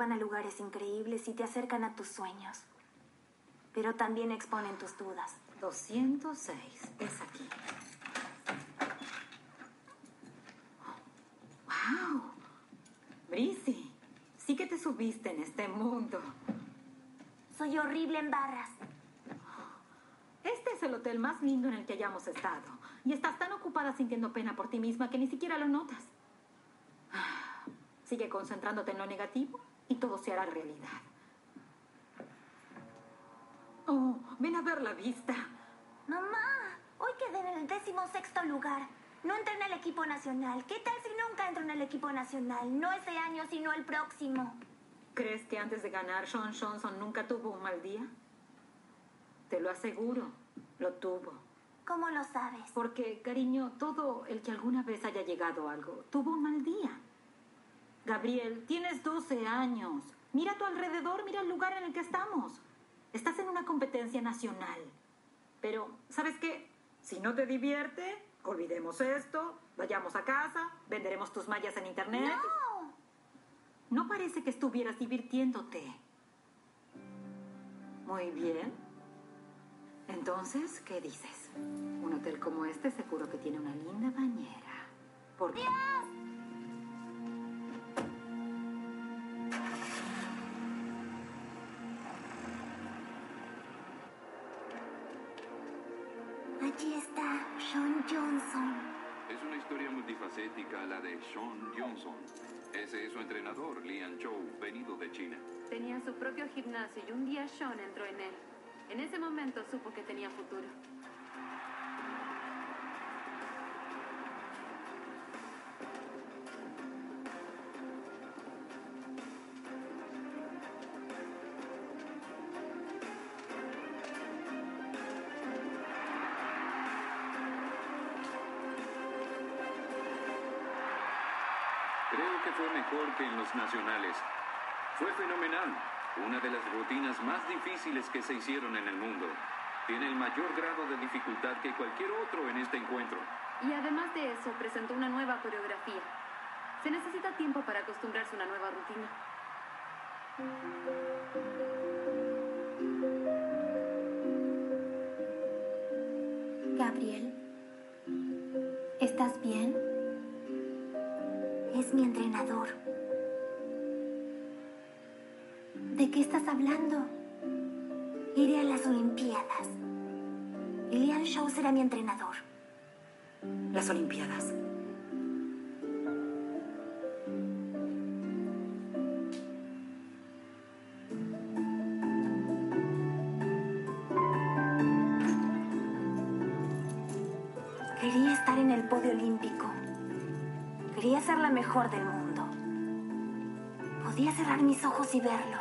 Llevan a lugares increíbles y te acercan a tus sueños. Pero también exponen tus dudas. 206. Es aquí. ¡Wow! Brisi, sí que te subiste en este mundo. Soy horrible en barras. Este es el hotel más lindo en el que hayamos estado. Y estás tan ocupada sintiendo pena por ti misma que ni siquiera lo notas. Sigue concentrándote en lo negativo y todo se hará realidad. Oh, ven a ver la vista. Mamá, hoy quedé en el décimo sexto lugar. No entré en el equipo nacional. ¿Qué tal si nunca entro en el equipo nacional? No ese año, sino el próximo. ¿Crees que antes de ganar Sean Johnson nunca tuvo un mal día? Te lo aseguro, lo tuvo. ¿Cómo lo sabes? Porque, cariño, todo el que alguna vez haya llegado a algo tuvo un mal día. Gabriel, tienes 12 años. Mira a tu alrededor, mira el lugar en el que estamos. Estás en una competencia nacional. Pero, ¿sabes qué? Si no te divierte, olvidemos esto, vayamos a casa, venderemos tus mallas en internet. ¡No! No parece que estuvieras divirtiéndote. Muy bien. Entonces, ¿qué dices? Un hotel como este seguro que tiene una linda bañera. ¿Por qué? La de Sean Johnson. Ese es su entrenador, Lian Chou, venido de China. Tenía su propio gimnasio y un día Sean entró en él. En ese momento supo que tenía futuro. Fue mejor que en los nacionales. Fue fenomenal. Una de las rutinas más difíciles que se hicieron en el mundo. Tiene el mayor grado de dificultad que cualquier otro en este encuentro. Y además de eso, presentó una nueva coreografía. Se necesita tiempo para acostumbrarse a una nueva rutina. Shaw será mi entrenador. Las Olimpiadas. Quería estar en el podio olímpico. Quería ser la mejor del mundo. Podía cerrar mis ojos y verlo.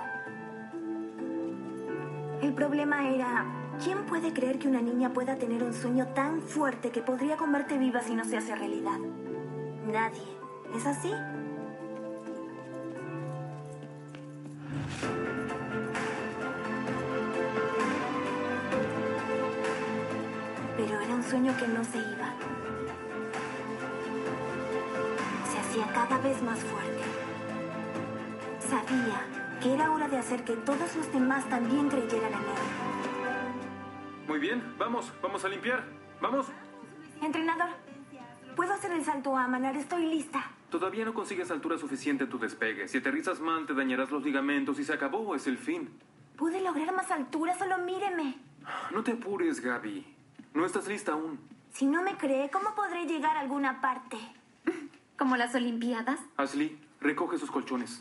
El problema era, ¿quién puede creer que una niña pueda tener un sueño tan fuerte que podría comerte viva si no se hace realidad? Nadie. ¿Es así? Pero era un sueño que no se iba. Se hacía cada vez más fuerte. Sabía que era hora de hacer que todos los demás también creyeran en él. Muy bien, vamos, vamos a limpiar. Vamos. Entrenador, ¿puedo hacer el salto a Manar? Estoy lista. Todavía no consigues altura suficiente en tu despegue. Si aterrizas mal, te dañarás los ligamentos y se acabó, es el fin. Pude lograr más altura, solo míreme. No te apures, Gaby. No estás lista aún. Si no me cree, ¿cómo podré llegar a alguna parte? ¿Como las Olimpiadas? Ashley, recoge sus colchones.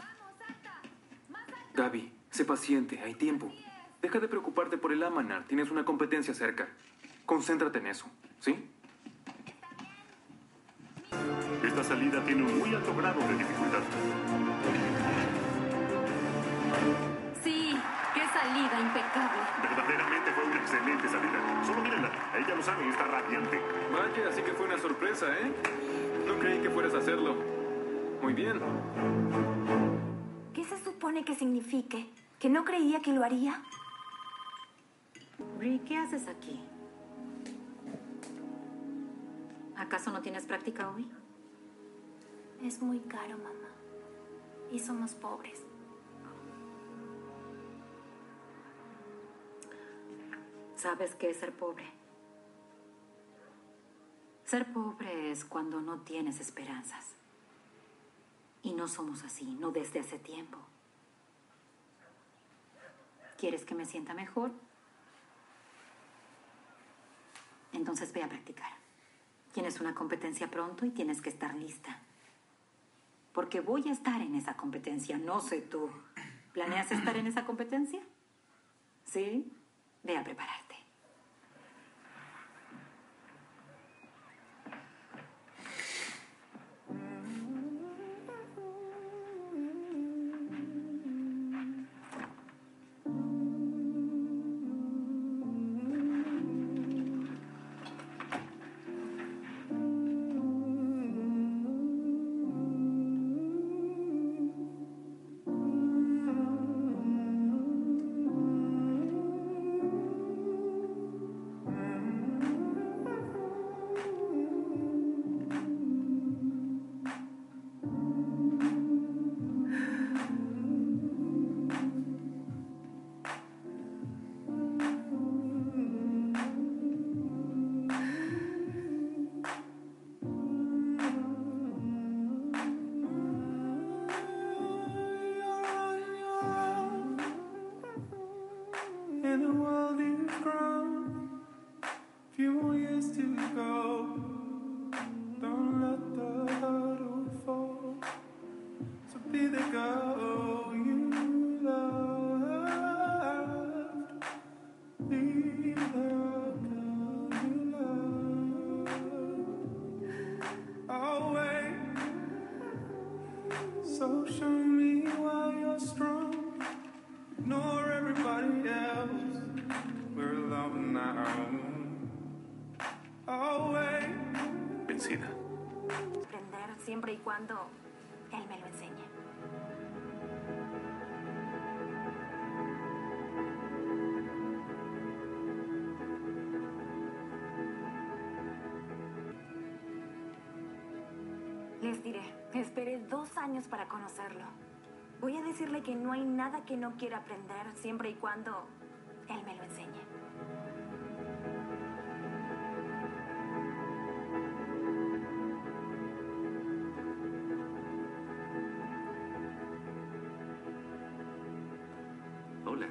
Gaby, sé paciente, hay tiempo. Deja de preocuparte por el Amanar, tienes una competencia cerca. Concéntrate en eso, ¿sí? Esta salida tiene un muy alto grado de dificultad. Sí, qué salida impecable. Verdaderamente fue una excelente salida. Solo mírenla, ella lo sabe, está radiante. Vaya, así que fue una sorpresa, ¿eh? No creí que fueras a hacerlo. Muy bien. ¿Qué se supone que signifique? ¿Que no creía que lo haría? Bri, ¿qué haces aquí? ¿Acaso no tienes práctica hoy? Es muy caro, mamá. Y somos pobres. ¿Sabes qué es ser pobre? Ser pobre es cuando no tienes esperanzas. Y no somos así, no desde hace tiempo. ¿Quieres que me sienta mejor? Entonces ve a practicar. Tienes una competencia pronto y tienes que estar lista. Porque voy a estar en esa competencia, no sé tú. ¿Planeas estar en esa competencia? ¿Sí? Ve a prepararte. Esperé dos años para conocerlo. Voy a decirle que no hay nada que no quiera aprender siempre y cuando él me lo enseñe. Hola,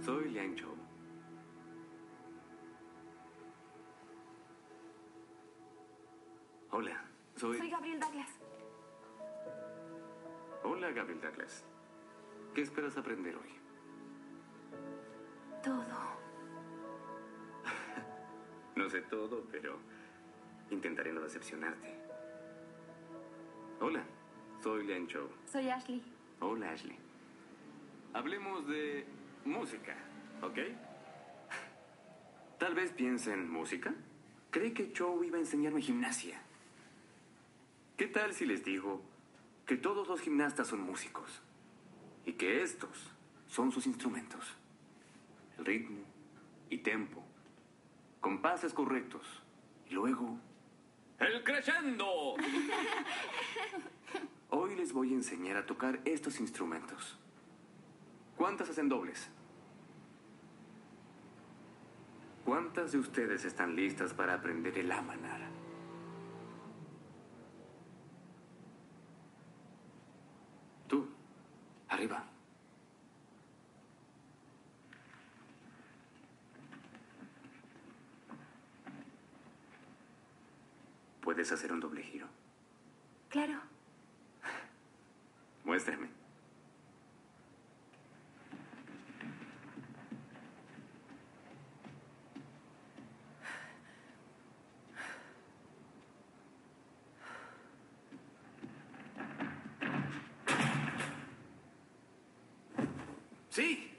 soy Liang Chou. Hola, soy... Soy Gabriel Douglas. Hola, Gabriel Douglas. ¿Qué esperas aprender hoy? Todo. No sé todo, pero intentaré no decepcionarte. Hola, soy Liang Chou. Soy Ashley. Hola, Ashley. Hablemos de música, ¿ok? Tal vez piense en música. Creí que Chow iba a enseñarme gimnasia. ¿Qué tal si les digo que todos los gimnastas son músicos y que estos son sus instrumentos? El ritmo y tempo, compases correctos y luego el crescendo. Hoy les voy a enseñar a tocar estos instrumentos. ¿Cuántas hacen dobles? ¿Cuántas de ustedes están listas para aprender el amanar? Arriba. ¿Puedes hacer un doble giro? Claro. Muéstrame. Sí,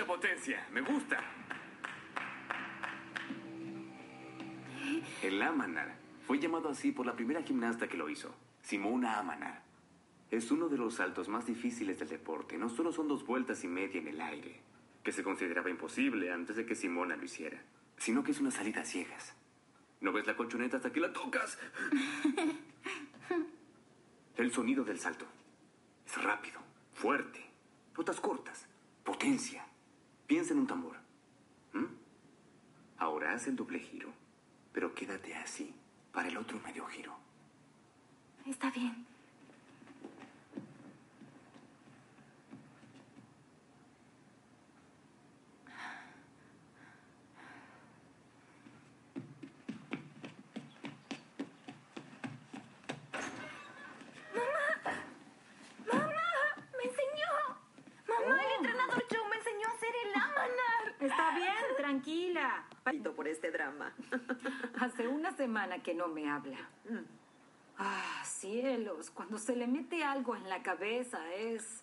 mucha potencia. Me gusta. El Amanar fue llamado así por la primera gimnasta que lo hizo, Simona Amanar. Es uno de los saltos más difíciles del deporte. No solo son dos vueltas y media en el aire, que se consideraba imposible antes de que Simona lo hiciera, sino que es una salida a ciegas. No ves la colchoneta hasta que la tocas. El sonido del salto es rápido, fuerte, notas cortas, potencia. Piensa en un tambor. Ahora haz el doble giro, pero quédate así para el otro medio giro. Está bien. ¡Mamá! ¡Mamá! ¡Me enseñó! ¡Mamá, el entrenador Joe me enseñó a hacer el Amanar! Está bien, tranquila. por este drama. Hace una semana que no me habla. Ah, cielos, cuando se le mete algo en la cabeza es...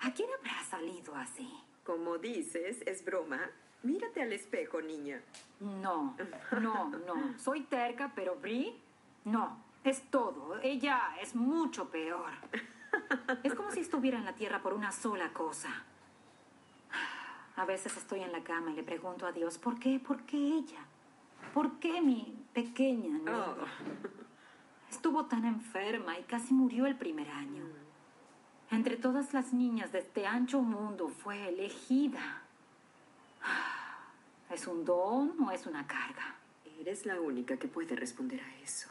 ¿A quién habrá salido así? Como dices, es broma. Mírate al espejo, niña. No, no, no. Soy terca, pero Brie, no. Es todo. Ella es mucho peor. Es como si estuviera en la tierra por una sola cosa. A veces estoy en la cama y le pregunto a Dios, ¿por qué? ¿Por qué ella? ¿Por qué mi pequeña niña? Oh. Estuvo tan enferma y casi murió el primer año. Entre todas las niñas de este ancho mundo fue elegida. ¿Es un don o es una carga? Eres la única que puede responder a eso.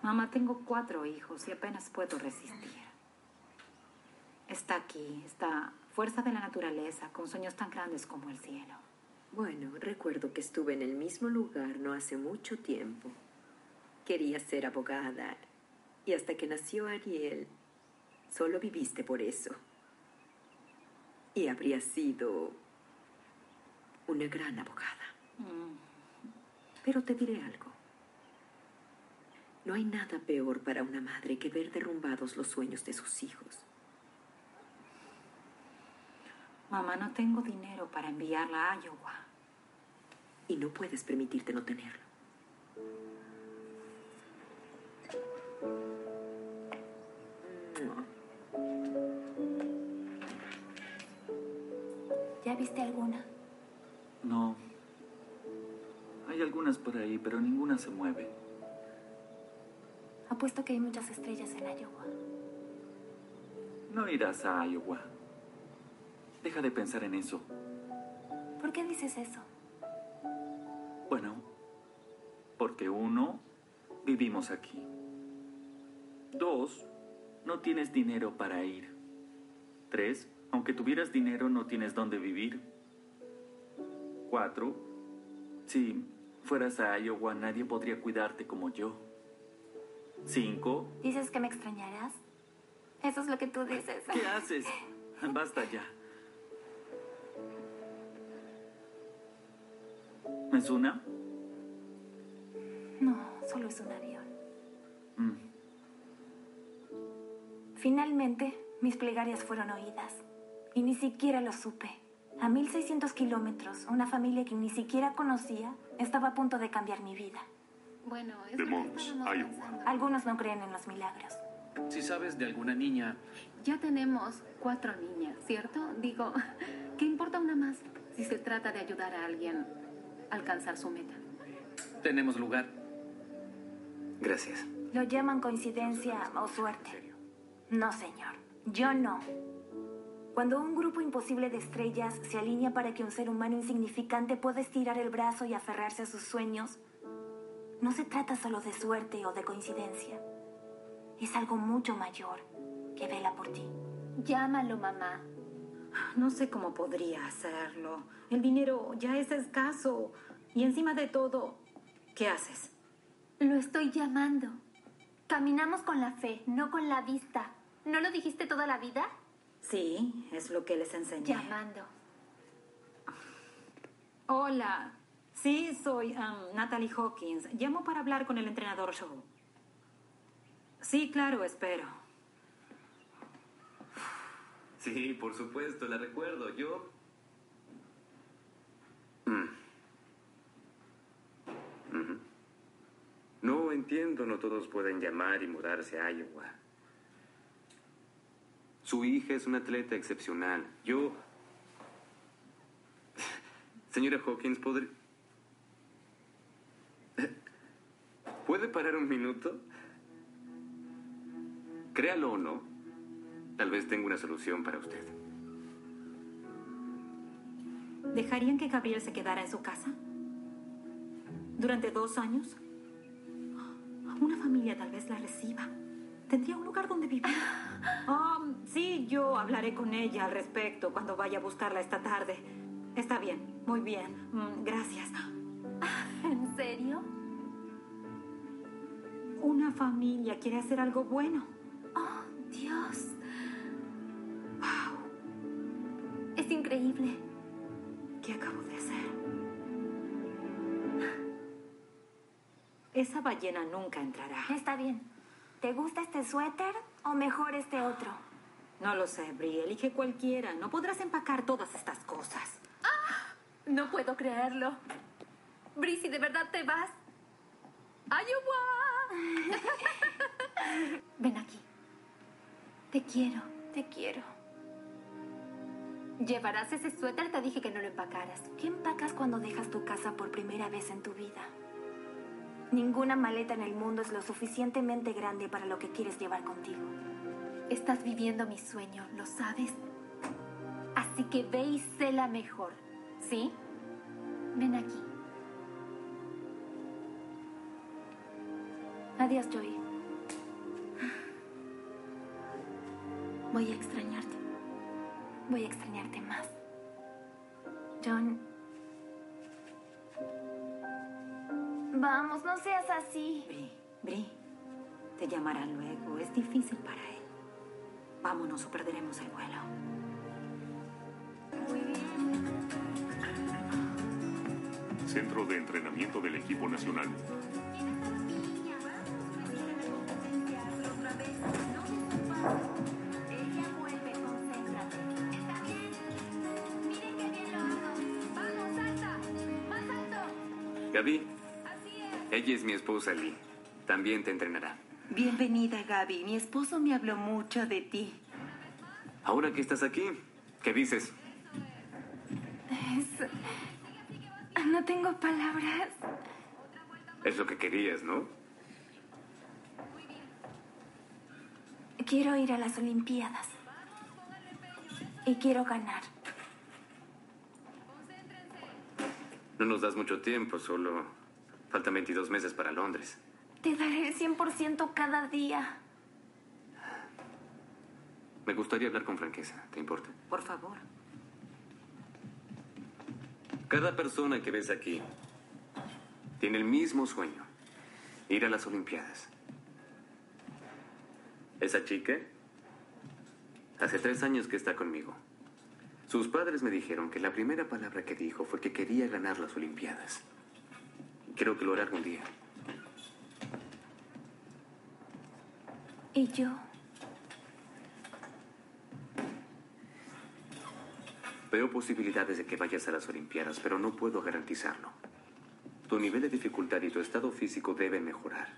Mamá, tengo cuatro hijos y apenas puedo resistir. Está aquí, esta fuerza de la naturaleza con sueños tan grandes como el cielo. Bueno, recuerdo que estuve en el mismo lugar no hace mucho tiempo. Quería ser abogada y hasta que nació Ariel, solo viviste por eso. Y habría sido una gran abogada. Pero te diré algo. No hay nada peor para una madre que ver derrumbados los sueños de sus hijos. Mamá, no tengo dinero para enviarla a Iowa. Y no puedes permitirte no tenerlo. ¿Ya viste alguna? No. Hay algunas por ahí, pero ninguna se mueve. Apuesto que hay muchas estrellas en Iowa. No irás a Iowa. Deja de pensar en eso. ¿Por qué dices eso? Bueno, porque uno, vivimos aquí. Dos, no tienes dinero para ir. Tres, aunque tuvieras dinero no tienes dónde vivir. Cuatro, si fueras a Iowa nadie podría cuidarte como yo. Cinco, ¿Dices que me extrañarás? Eso es lo que tú dices. ¿qué haces? Basta ya. ¿Es una? No, solo es un avión. Mm. Finalmente, mis plegarias fueron oídas. Y ni siquiera lo supe. A 1600 kilómetros, una familia que ni siquiera conocía estaba a punto de cambiar mi vida. Bueno, es De lo que Mons, estábamos Iowa. pensando. Algunos no creen en los milagros. Si sabes de alguna niña, Ya tenemos cuatro niñas, ¿cierto? Digo, ¿qué importa una más si se trata de ayudar a alguien alcanzar su meta? tenemos lugar. Gracias. Lo llaman coincidencia o suerte. No, señor. Yo no. Cuando un grupo imposible de estrellas se alinea para que un ser humano insignificante pueda estirar el brazo y aferrarse a sus sueños, no se trata solo de suerte o de coincidencia. Es algo mucho mayor. que vela por ti. Llámalo, mamá. No sé cómo podría hacerlo. El dinero ya es escaso. Y encima de todo, ¿qué haces? Lo estoy llamando. Caminamos con la fe, no con la vista. ¿No lo dijiste toda la vida? Sí, es lo que les enseñé. Llamando. Hola. Sí, soy um, Natalie Hawkins. Llamo para hablar con el entrenador Show. Sí, claro, espero. Sí, por supuesto, la recuerdo. Yo... Mm. No entiendo, no todos pueden llamar y mudarse a Iowa. Su hija es una atleta excepcional. Yo... Señora Hawkins, ¿podría... ¿Puede parar un minuto? Créalo o no, tal vez tenga una solución para usted. ¿Dejarían que Gabriel se quedara en su casa? ¿Durante dos años? Una familia tal vez la reciba. Tendría un lugar donde vivir. Ah, sí, yo hablaré con ella al respecto cuando vaya a buscarla esta tarde. Está bien, muy bien. Mm, Gracias. ¿En serio? Una familia quiere hacer algo bueno. Ballena nunca entrará. Está bien. ¿Te gusta este suéter o mejor este otro? No lo sé, Brie. Elige cualquiera. No podrás empacar todas estas cosas. No puedo creerlo. Brissy, ¿de verdad te vas? ¡Iowa! Ven aquí. Te quiero, te quiero. ¿Llevarás ese suéter? Te dije que no lo empacaras. ¿Qué empacas cuando dejas tu casa por primera vez en tu vida? Ninguna maleta en el mundo es lo suficientemente grande para lo que quieres llevar contigo. Estás viviendo mi sueño, ¿lo sabes? Así que ve y sé la mejor. ¿Sí? Ven aquí. Adiós, Joey. Voy a extrañarte. Voy a extrañarte más. John. Vamos, no seas así. Brie, Brie, te llamará luego. Es difícil para él. Vámonos o perderemos el vuelo. Centro de Entrenamiento del Equipo Nacional. Ella vuelve, concéntrate. Está bien. Miren qué bien lo hago. Vamos, salta. Más alto. Gaby, ella es mi esposa Lee. También te entrenará. Bienvenida, Gaby. Mi esposo me habló mucho de ti. Ahora que estás aquí, ¿qué dices? Es... No tengo palabras. Es lo que querías, ¿no? Quiero ir a las Olimpiadas. Y quiero ganar. No nos das mucho tiempo, solo faltan 22 meses para Londres. Te daré el 100% cada día. Me gustaría hablar con franqueza, ¿te importa? Por favor. Cada persona que ves aquí tiene el mismo sueño, ir a las Olimpiadas. Esa chica hace tres años que está conmigo. Sus padres me dijeron que la primera palabra que dijo fue que quería ganar las Olimpiadas. Creo que lo hará algún día. ¿Y yo? Veo posibilidades de que vayas a las Olimpiadas, pero no puedo garantizarlo. Tu nivel de dificultad y tu estado físico deben mejorar.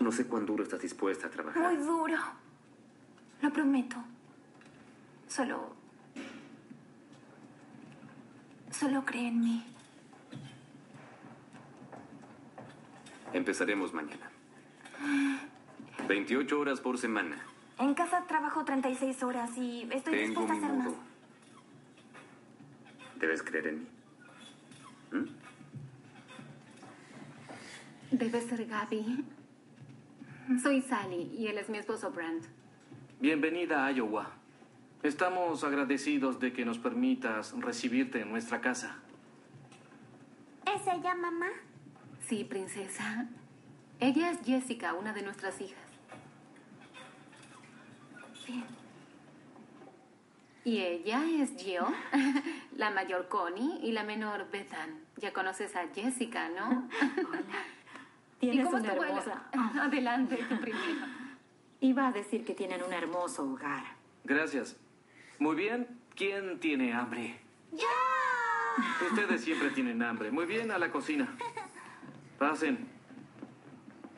No sé cuán duro estás dispuesta a trabajar. Muy duro. Lo prometo. Solo... Solo cree en mí. Empezaremos mañana. 28 horas por semana. En casa trabajo 36 horas y estoy Tengo dispuesta a mi hacer más. Debes creer en mí. Debe ser Gaby. Soy Sally y él es mi esposo Brent. Bienvenida a Iowa. Estamos agradecidos de que nos permitas recibirte en nuestra casa. ¿Es ella mamá? Sí, princesa. Ella es Jessica, una de nuestras hijas. Bien. Y ella es Jill, la mayor Connie y la menor Bethan. Ya conoces a Jessica, ¿no? ¿Y Tienes cómo una es tu abuela? hermosa. Adelante, tú primero. Iba a decir que tienen un hermoso hogar. Gracias. Muy bien. ¿Quién tiene hambre? ¡Yo! Ustedes siempre tienen hambre. Muy bien, a la cocina. Pasen.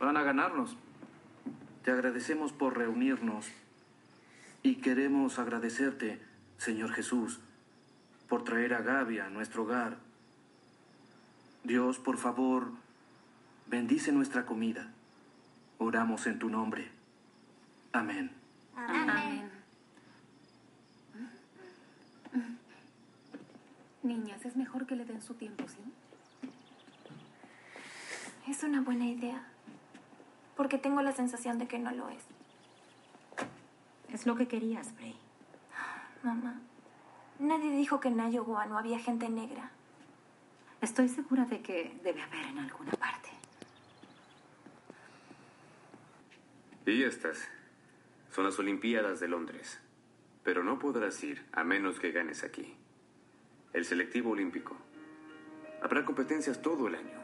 Van a ganarnos. Te agradecemos por reunirnos. Y queremos agradecerte, Señor Jesús, por traer a Gaby a nuestro hogar. Dios, por favor, bendice nuestra comida. Oramos en tu nombre. Amén. Amén. Niñas, es mejor que le den su tiempo, ¿sí? Es una buena idea. Porque tengo la sensación de que no lo es. Es lo que querías, Bray. Mamá, nadie dijo que en Iowa no había gente negra. Estoy segura de que debe haber en alguna parte. Y estas son las Olimpiadas de Londres. Pero no podrás ir a menos que ganes aquí. El selectivo olímpico. Habrá competencias todo el año.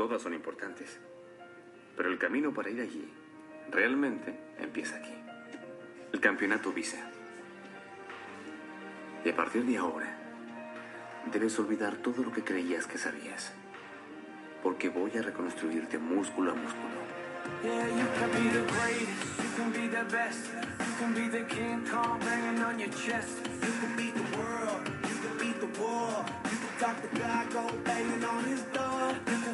Todas son importantes. Pero el camino para ir allí realmente empieza aquí. El campeonato Visa. Y a partir de ahora, debes olvidar todo lo que creías que sabías. Porque voy a reconstruirte músculo a músculo. Yeah, you can be the greatest, you can be the best, you can be the King banging on your chest. You can beat the world, you can beat the you can talk the go banging on his door.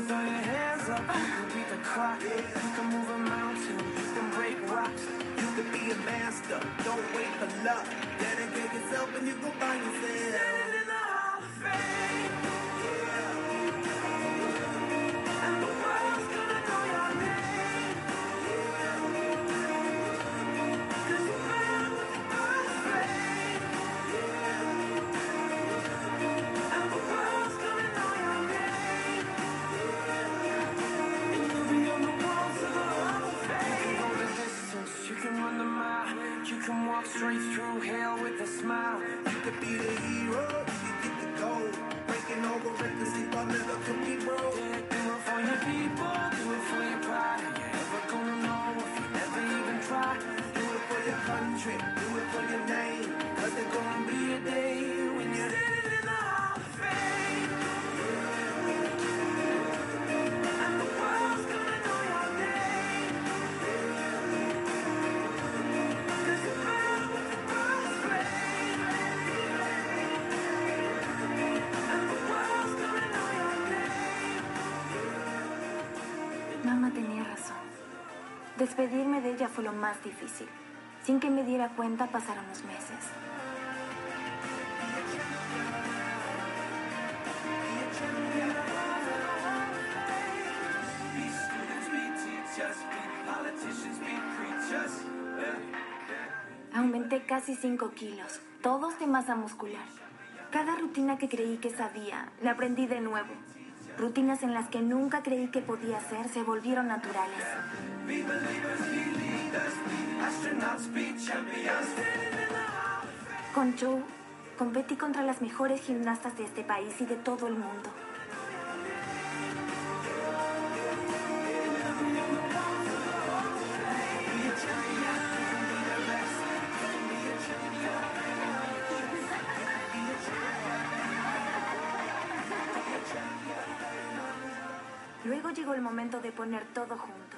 Throw your hands up, you can beat the clock, you can move a mountain, you can break rocks. You can be a master, don't wait for luck. Dedicate yourself and you go find yourself. Standing in the Hall of Fame. Straight through hell with a smile. You could be the hero, you get the gold. Breaking over records, sleep on never could be broke. Yeah, do it for your people, do it for your pride. You never gonna know if you never even try. Do it for your country, do it for your name. Cause there's gonna be a day Despedirme de ella fue lo más difícil. Sin que me diera cuenta pasaron los meses. Aumenté casi 5 kilos, todos de masa muscular. Cada rutina que creí que sabía, la aprendí de nuevo. Rutinas en las que nunca creí que podía hacer se volvieron naturales. Con Joe, competí contra las mejores gimnastas de este país y de todo el mundo. Luego llegó el momento de poner todo junto.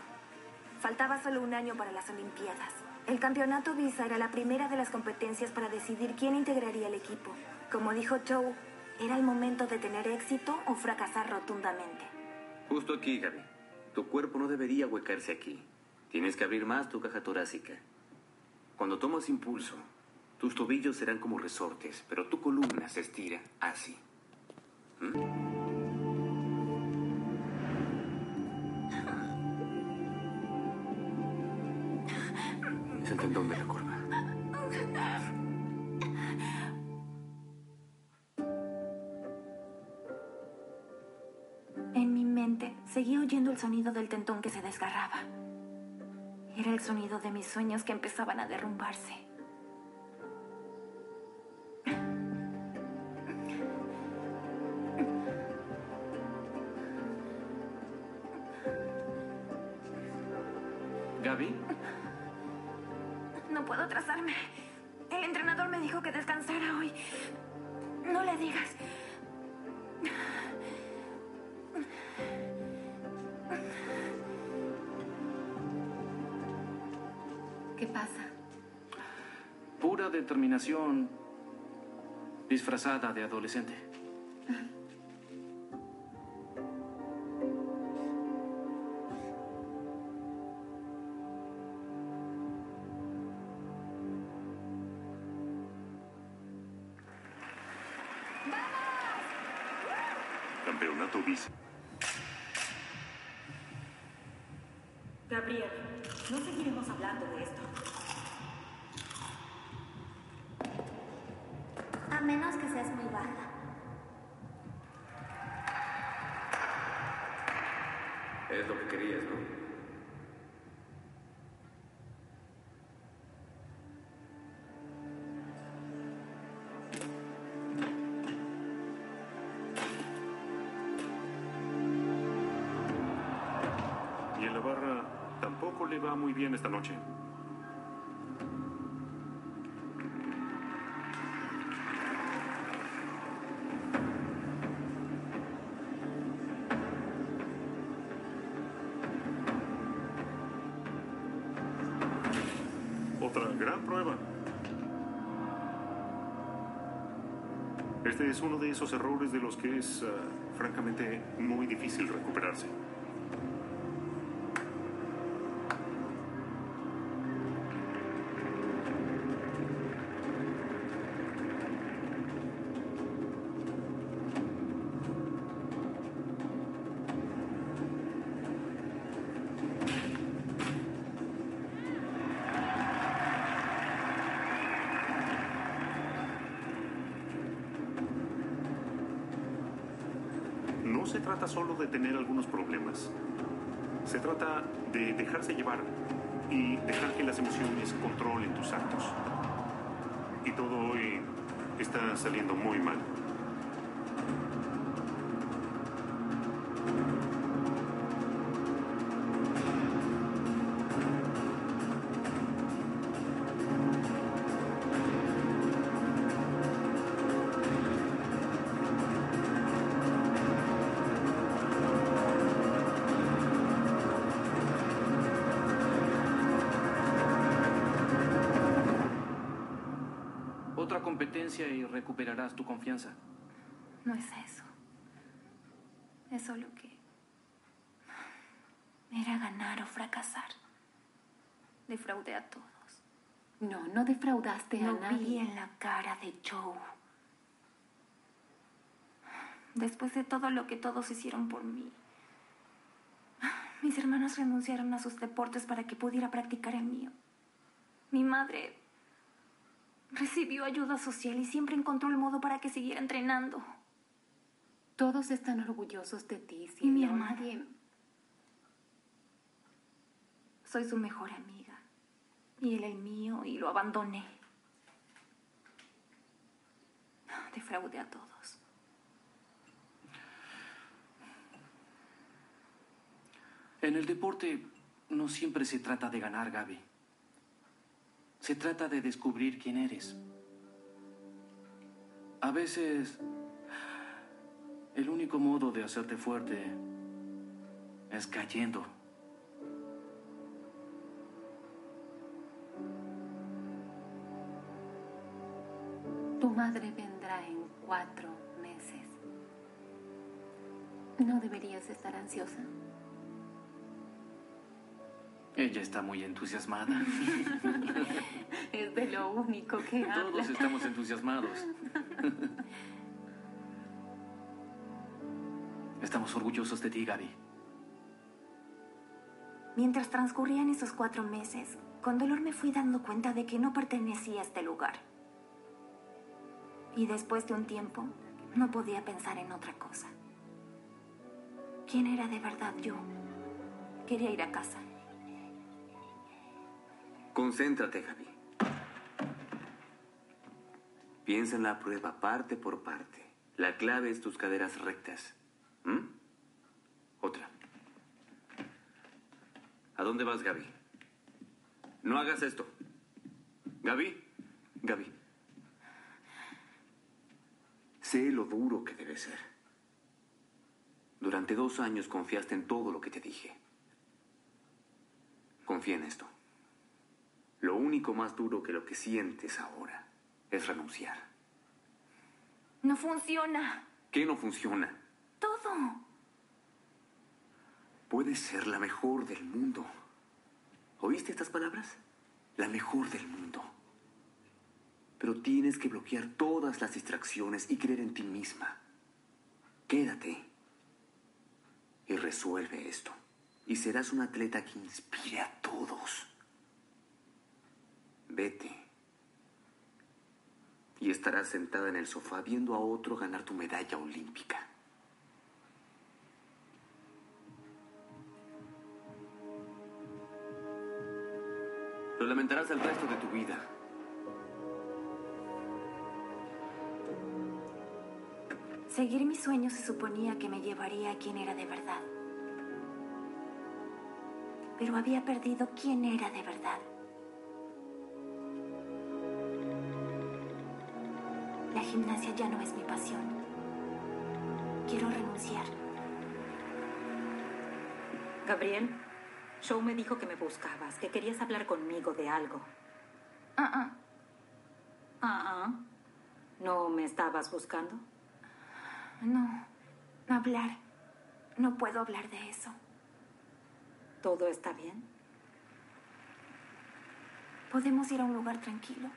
Faltaba solo un año para las Olimpiadas. El campeonato Visa era la primera de las competencias para decidir quién integraría el equipo. Como dijo Joe, era el momento de tener éxito o fracasar rotundamente. Justo aquí, Gaby. Tu cuerpo no debería huecarse aquí. Tienes que abrir más tu caja torácica. Cuando tomas impulso, tus tobillos serán como resortes, pero tu columna se estira así. ¿Mm? Oyendo el sonido del tentón que se desgarraba. Era el sonido de mis sueños que empezaban a derrumbarse. Disfrazada de adolescente. Menos que seas muy baja. Es lo que querías, ¿no? Y en la barra tampoco le va muy bien esta noche. Es uno de esos errores de los que es, ah, francamente, muy difícil recuperarse. No se trata solo de tener algunos problemas. Se trata de dejarse llevar y dejar que las emociones controlen tus actos. Y todo hoy está saliendo muy mal. Confianza. No es eso. Es solo que... Era ganar o fracasar. Defraudé a todos. No, no defraudaste a Lo vi nadie. en la cara de Joe. Después de todo lo que todos hicieron por mí. Mis hermanos renunciaron a sus deportes para que pudiera practicar el mío. Mi madre recibió ayuda social y siempre encontró el modo para que siguiera entrenando. Todos están orgullosos de ti, Y Silvia. mi hermana. Nadie- Soy su mejor amiga. Y él el mío y lo abandoné. Defraudé a todos. En el deporte no siempre se trata de ganar, Gaby. Se trata de descubrir quién eres. A veces, el único modo de hacerte fuerte es cayendo. Tu madre vendrá en cuatro meses. No deberías estar ansiosa. Ella está muy entusiasmada. Es de lo único que habla. Todos estamos entusiasmados. Estamos orgullosos de ti, Gaby. Mientras transcurrían esos cuatro meses, con dolor me fui dando cuenta de que no pertenecía a este lugar. Y después de un tiempo, no podía pensar en otra cosa. quién era de verdad yo. Quería ir a casa. Concéntrate, Gaby. Piensa en la prueba parte por parte. La clave es tus caderas rectas. ¿Mm? Otra. ¿A dónde vas, Gaby? No hagas esto. Gaby, Gaby. Sé lo duro que debe ser. Durante dos años confiaste en todo lo que te dije. Confía en esto. Lo único más duro que lo que sientes ahora es renunciar. No funciona. ¿Qué no funciona? Todo. Puedes ser la mejor del mundo. ¿Oíste estas palabras? La mejor del mundo. Pero tienes que bloquear todas las distracciones y creer en ti misma. Quédate y resuelve esto. Y serás un atleta que inspire a todos. Vete. Y estarás sentada en el sofá viendo a otro ganar tu medalla olímpica. Lo lamentarás el resto de tu vida. Seguir mis sueños se suponía que me llevaría a quien era de verdad. Pero había perdido quién era de verdad. Gimnasia ya no es mi pasión. Quiero renunciar. Gabriel, Show me dijo que me buscabas, que querías hablar conmigo de algo. Ah, ah. Ah, ah. ¿No me estabas buscando? No. Hablar. No puedo hablar de eso. ¿Todo está bien? Podemos ir a un lugar tranquilo.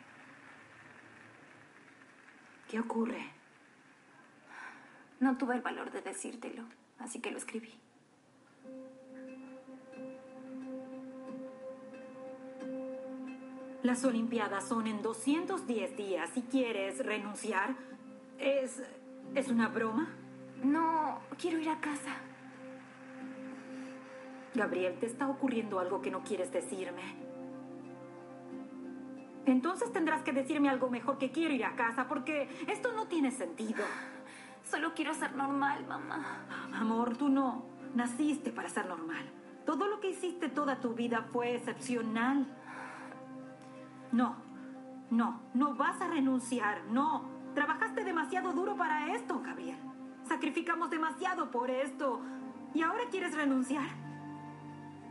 ¿Qué ocurre? No tuve el valor de decírtelo, así que lo escribí. Las Olimpiadas son en 210 días. Si quieres renunciar, ¿es, ¿es una broma? No, quiero ir a casa. Gabriel, te está ocurriendo algo que no quieres decirme. Entonces tendrás que decirme algo mejor que quiero ir a casa, porque esto no tiene sentido. Solo quiero ser normal, mamá. Amor, tú no naciste para ser normal. Todo lo que hiciste toda tu vida fue excepcional. No, no, no vas a renunciar, no. Trabajaste demasiado duro para esto, Gabriel. Sacrificamos demasiado por esto. ¿Y ahora quieres renunciar?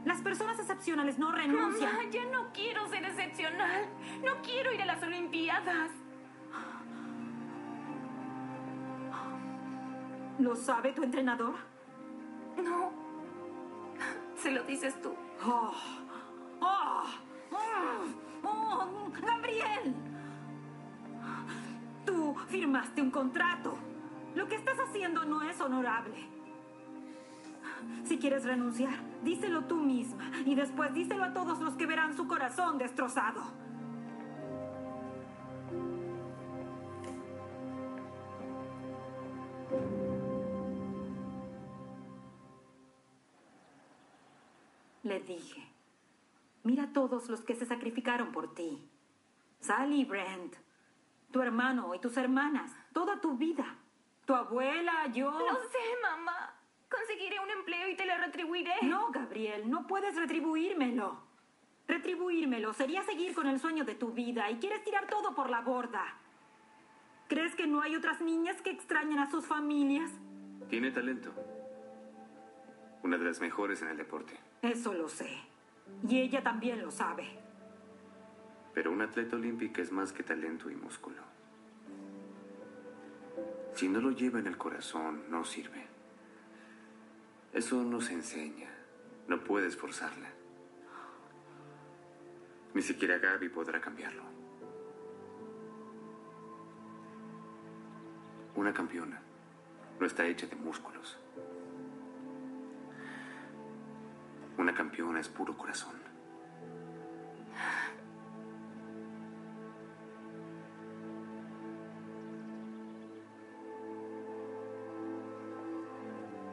Las personas excepcionales no renuncian. Mamá, ya no quiero ser excepcional. No quiero ir a las Olimpiadas. ¿Lo sabe tu entrenador? No. Se lo dices tú. Oh, oh, oh, oh, Gabriel. Tú firmaste un contrato. Lo que estás haciendo no es honorable. Si quieres renunciar, díselo tú misma y después díselo a todos los que verán su corazón destrozado. Le dije, mira a todos los que se sacrificaron por ti. Sally Brent, tu hermano y tus hermanas, toda tu vida. Tu abuela, yo. Lo sé, mamá. Conseguiré un empleo y te lo retribuiré. No, Gabriel, no puedes retribuírmelo. Retribuírmelo sería seguir con el sueño de tu vida y quieres tirar todo por la borda. ¿Crees que no hay otras niñas que extrañan a sus familias? Tiene talento. Una de las mejores en el deporte. Eso lo sé. Y ella también lo sabe. Pero un atleta olímpica es más que talento y músculo. Si no lo lleva en el corazón, no sirve. Eso no se enseña. No puedes forzarla. Ni siquiera Gaby podrá cambiarlo. Una campeona no está hecha de músculos. Una campeona es puro corazón.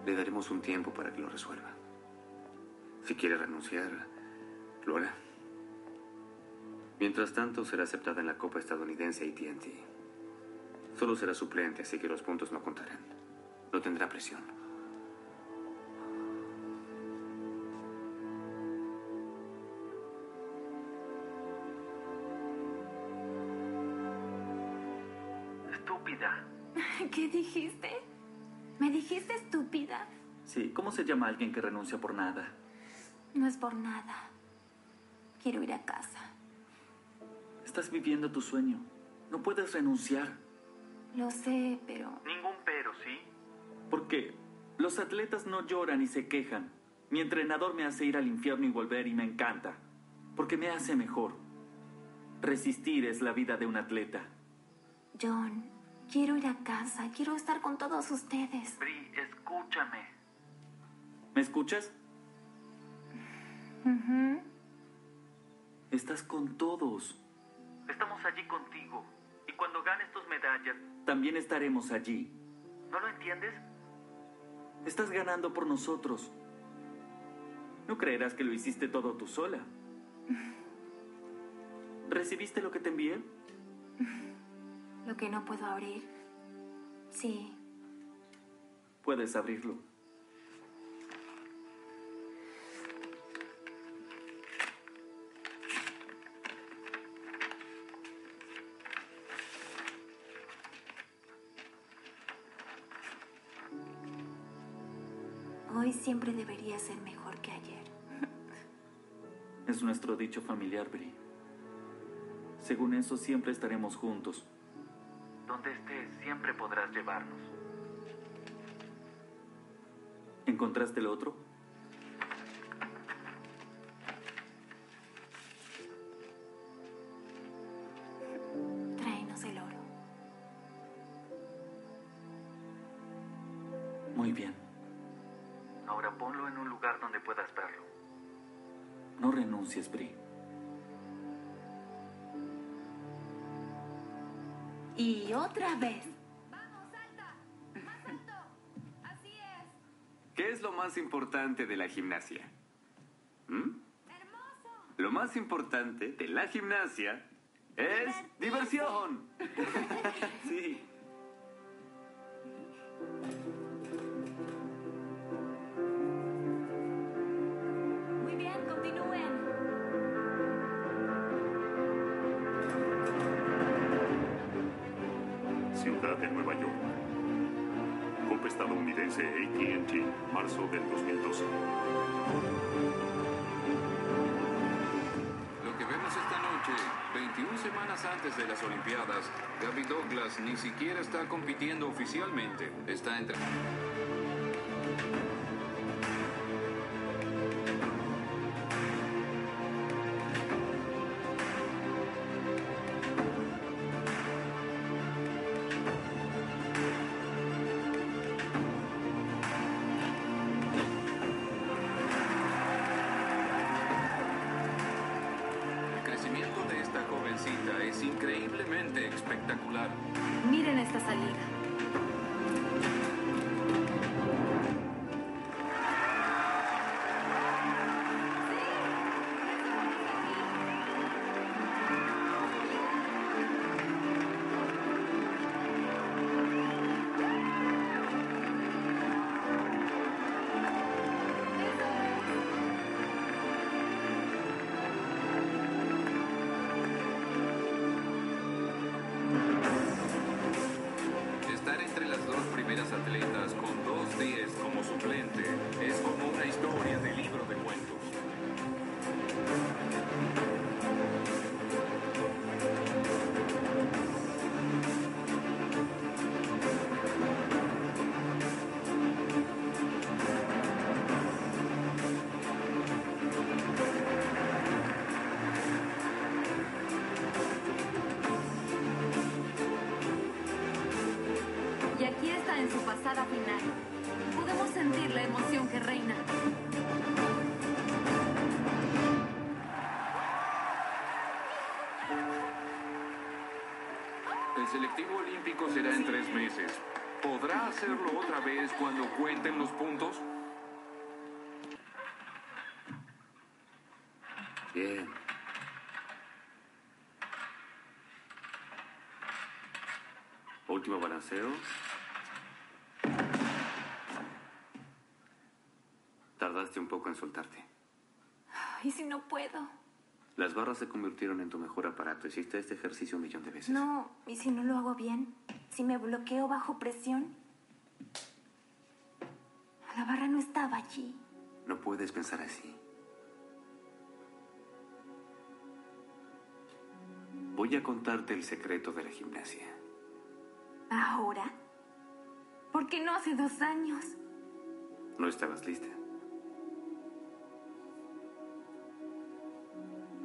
Le daremos un tiempo para que lo resuelva. Si quiere renunciar, lo hará. Mientras tanto, será aceptada en la Copa Estadounidense AT&T. Solo será suplente, así que los puntos no contarán. No tendrá presión. Estúpida. ¿Qué dijiste? ¿Cómo se llama alguien que renuncia por nada? No es por nada. Quiero ir a casa. Estás viviendo tu sueño. No puedes renunciar. Lo sé, pero... Ningún pero, ¿sí? Porque los atletas no lloran y se quejan. Mi entrenador me hace ir al infierno y volver y me encanta. Porque me hace mejor. Resistir es la vida de un atleta. John, quiero ir a casa. Quiero estar con todos ustedes. Bri, escúchame. ¿Me escuchas? Estás con todos. Estamos allí contigo. Y cuando ganes tus medallas, también estaremos allí. ¿No lo entiendes? Estás ganando por nosotros. No creerás que lo hiciste todo tú sola. ¿Recibiste lo que te envié? Lo que no puedo abrir. Sí. Puedes abrirlo. Siempre debería ser mejor que ayer. Es nuestro dicho familiar, Bri. Según eso, siempre estaremos juntos. Donde estés, siempre podrás llevarnos. ¿Encontraste el otro? Renuncies, Bri. Y otra vez. ¿Qué es lo más importante de la gimnasia? ¿Mm? Lo más importante de la gimnasia es diversión. De Nueva York. Copa estadounidense AT&T, marzo del 2012. Lo que vemos esta noche, 21 semanas antes de las Olimpiadas, Gabby Douglas ni siquiera está compitiendo oficialmente. Está entre... suplente Será en tres meses. ¿Podrá hacerlo otra vez cuando cuenten los puntos? Bien. Último balanceo. Tardaste un poco en soltarte. ¿Y si no puedo? Las barras se convirtieron en tu mejor aparato. Hiciste este ejercicio un millón de veces. No, ¿y si no lo hago bien? ¿Si me bloqueo bajo presión? La barra no estaba allí. No puedes pensar así. Voy a contarte el secreto de la gimnasia. ¿Ahora? ¿Por qué no hace dos años? No estabas lista.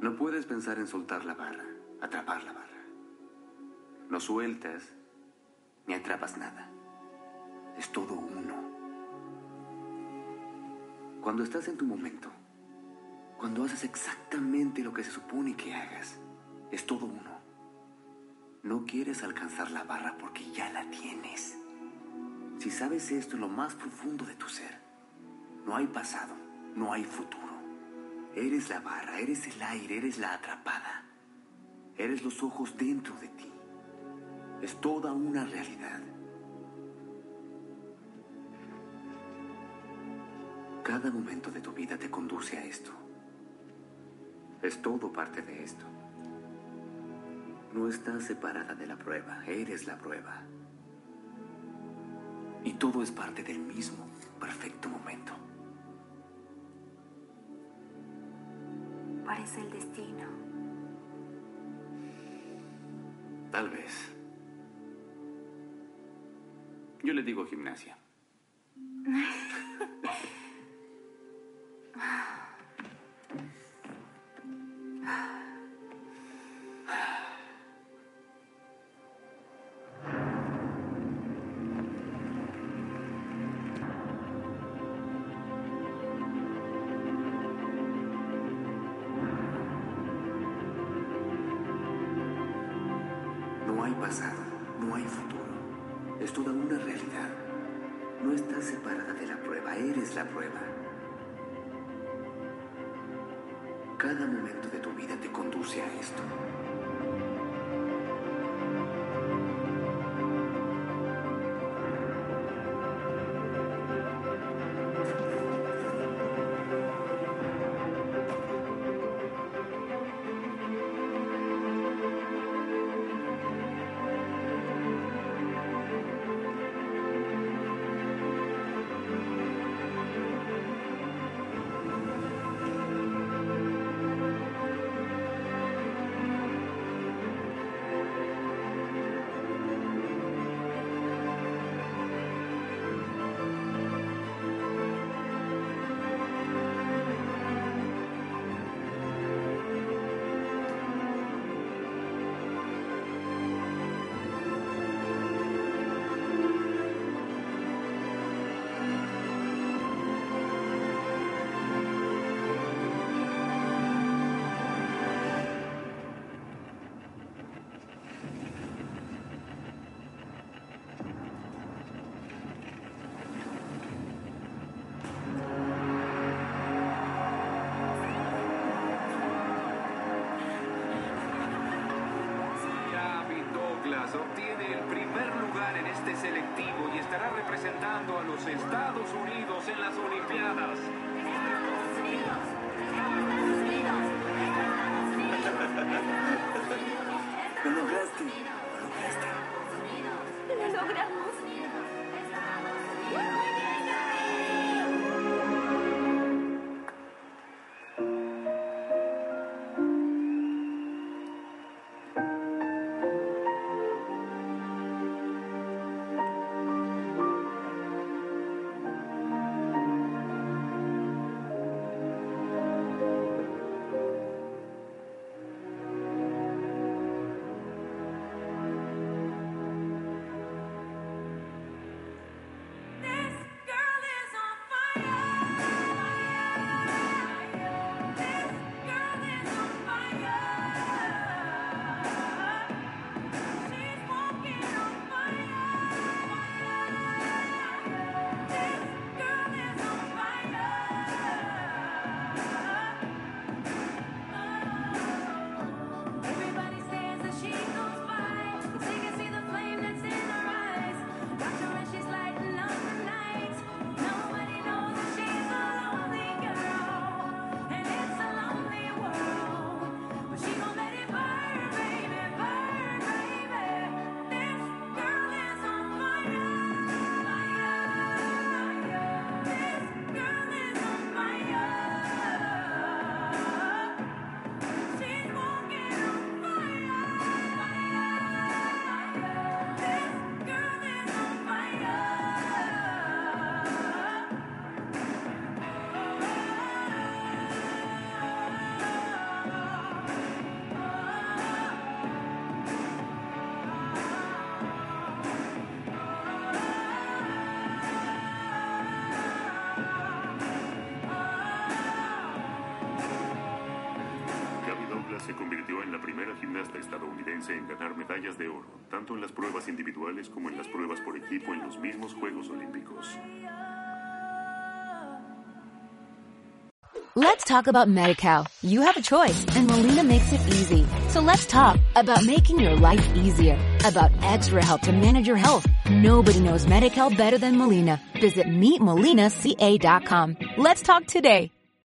No puedes pensar en soltar la barra, atrapar la barra. No sueltas ni atrapas nada. Es todo uno. Cuando estás en tu momento, cuando haces exactamente lo que se supone que hagas, es todo uno. No quieres alcanzar la barra porque ya la tienes. Si sabes esto en lo más profundo de tu ser, no hay pasado, no hay futuro. Eres la barra, eres el aire, eres la atrapada. Eres los ojos dentro de ti. Es toda una realidad. Cada momento de tu vida te conduce a esto. Es todo parte de esto. No estás separada de la prueba, eres la prueba. Y todo es parte del mismo perfecto momento. Parece el destino. Tal vez. Yo le digo gimnasia. No estás separada de la prueba, eres la prueba. Cada momento de tu vida te conduce a esto. Representando a los Estados Unidos en las Olimpiadas. Lo lograste. ¡Lo logramos! Estadounidense en ganar medallas de oro, tanto en las pruebas individuales como en las pruebas por equipo en los mismos Juegos Olímpicos. Let's talk about MediCal. You have a choice, and Molina makes it easy. So let's talk about making your life easier, about extra help to manage your health. Nobody knows MediCal better than Molina. Visit meetmolinaca.com. Let's talk today.